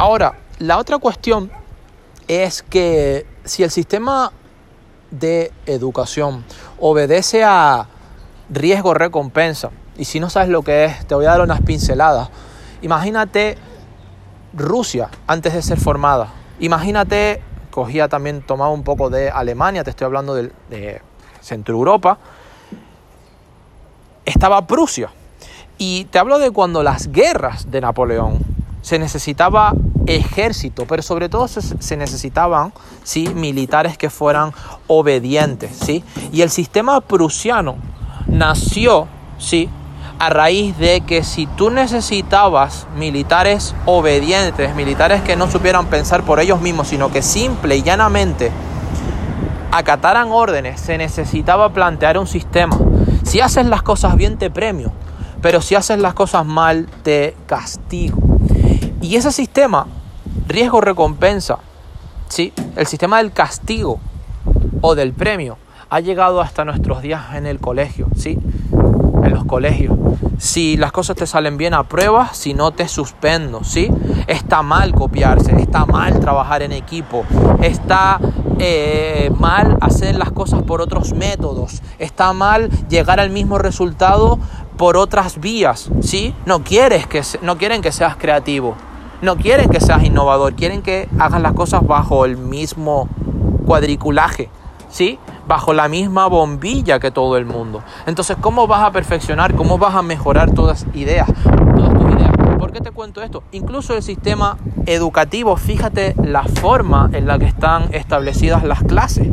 Ahora, la otra cuestión es que si el sistema de educación obedece a riesgo-recompensa, y si no sabes lo que es, te voy a dar unas pinceladas. Imagínate Rusia antes de ser formada. Imagínate, cogía también, tomaba un poco de Alemania, te estoy hablando de, de Centro Europa. Estaba Prusia. Y te hablo de cuando las guerras de Napoleón se necesitaba ejército, pero sobre todo se, necesitaban ¿sí? militares que fueran obedientes. ¿sí? Y el sistema prusiano nació ¿sí? a raíz de que si tú necesitabas militares obedientes, militares que no supieran pensar por ellos mismos, sino que simple y llanamente acataran órdenes, se necesitaba plantear un sistema. Si haces las cosas bien te premio, pero si haces las cosas mal te castigo. Y ese sistema, riesgo-recompensa, ¿sí? el sistema del castigo o del premio, ha llegado hasta nuestros días en el colegio, ¿sí? en los colegios. Si las cosas te salen bien, a prueba, si no te suspendo, ¿sí? Está mal copiarse, está mal trabajar en equipo, está eh, mal hacer las cosas por otros métodos, está mal llegar al mismo resultado por otras vías, ¿sí? No, quieres que, no quieren que seas creativo, no quieren que seas innovador, quieren que hagas las cosas bajo el mismo cuadriculaje, ¿sí? Bajo la misma bombilla que todo el mundo. Entonces, ¿cómo vas a perfeccionar, cómo vas a mejorar todas ideas, tus ideas? ¿Por qué te cuento esto? Incluso el sistema educativo, fíjate la forma en la que están establecidas las clases.